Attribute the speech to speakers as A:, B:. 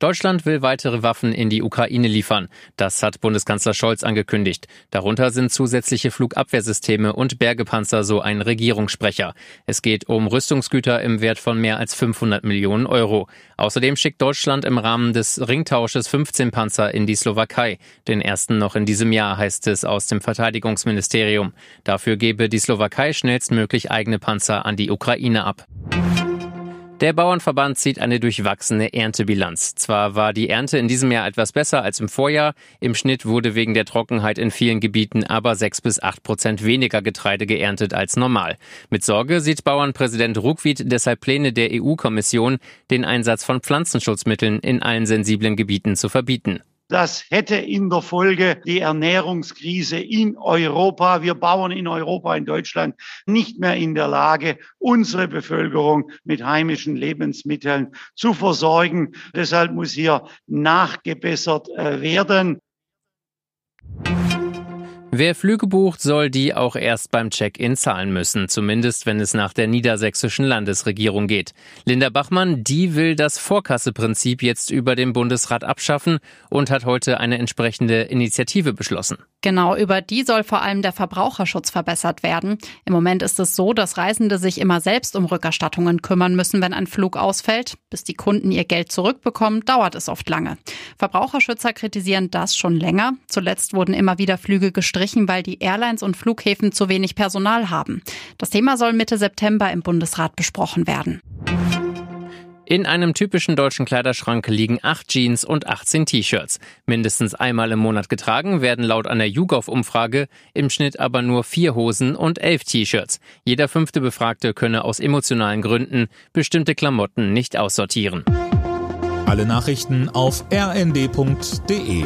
A: Deutschland will weitere Waffen in die Ukraine liefern. Das hat Bundeskanzler Scholz angekündigt. Darunter sind zusätzliche Flugabwehrsysteme und Bergepanzer, so ein Regierungssprecher. Es geht um Rüstungsgüter im Wert von mehr als 500 Millionen Euro. Außerdem schickt Deutschland im Rahmen des Ringtausches 15 Panzer in die Slowakei. Den ersten noch in diesem Jahr, heißt es aus dem Verteidigungsministerium. Dafür gebe die Slowakei schnellstmöglich eigene Panzer an die Ukraine ab. Der Bauernverband zieht eine durchwachsene Erntebilanz. Zwar war die Ernte in diesem Jahr etwas besser als im Vorjahr. Im Schnitt wurde wegen der Trockenheit in vielen Gebieten aber sechs bis acht Prozent weniger Getreide geerntet als normal. Mit Sorge sieht Bauernpräsident Ruckwied deshalb Pläne der EU-Kommission, den Einsatz von Pflanzenschutzmitteln in allen sensiblen Gebieten zu verbieten.
B: Das hätte in der Folge die Ernährungskrise in Europa, wir Bauern in Europa, in Deutschland, nicht mehr in der Lage, unsere Bevölkerung mit heimischen Lebensmitteln zu versorgen. Deshalb muss hier nachgebessert äh, werden.
A: Wer Flüge bucht, soll die auch erst beim Check-in zahlen müssen, zumindest wenn es nach der niedersächsischen Landesregierung geht. Linda Bachmann, die will das Vorkasseprinzip jetzt über den Bundesrat abschaffen und hat heute eine entsprechende Initiative beschlossen.
C: Genau, über die soll vor allem der Verbraucherschutz verbessert werden. Im Moment ist es so, dass Reisende sich immer selbst um Rückerstattungen kümmern müssen, wenn ein Flug ausfällt. Bis die Kunden ihr Geld zurückbekommen, dauert es oft lange. Verbraucherschützer kritisieren das schon länger. Zuletzt wurden immer wieder Flüge gestrichen, weil die Airlines und Flughäfen zu wenig Personal haben. Das Thema soll Mitte September im Bundesrat besprochen werden.
A: In einem typischen deutschen Kleiderschrank liegen acht Jeans und 18 T-Shirts. Mindestens einmal im Monat getragen werden laut einer YouGov-Umfrage im Schnitt aber nur vier Hosen und elf T-Shirts. Jeder fünfte Befragte könne aus emotionalen Gründen bestimmte Klamotten nicht aussortieren.
D: Alle Nachrichten auf rnd.de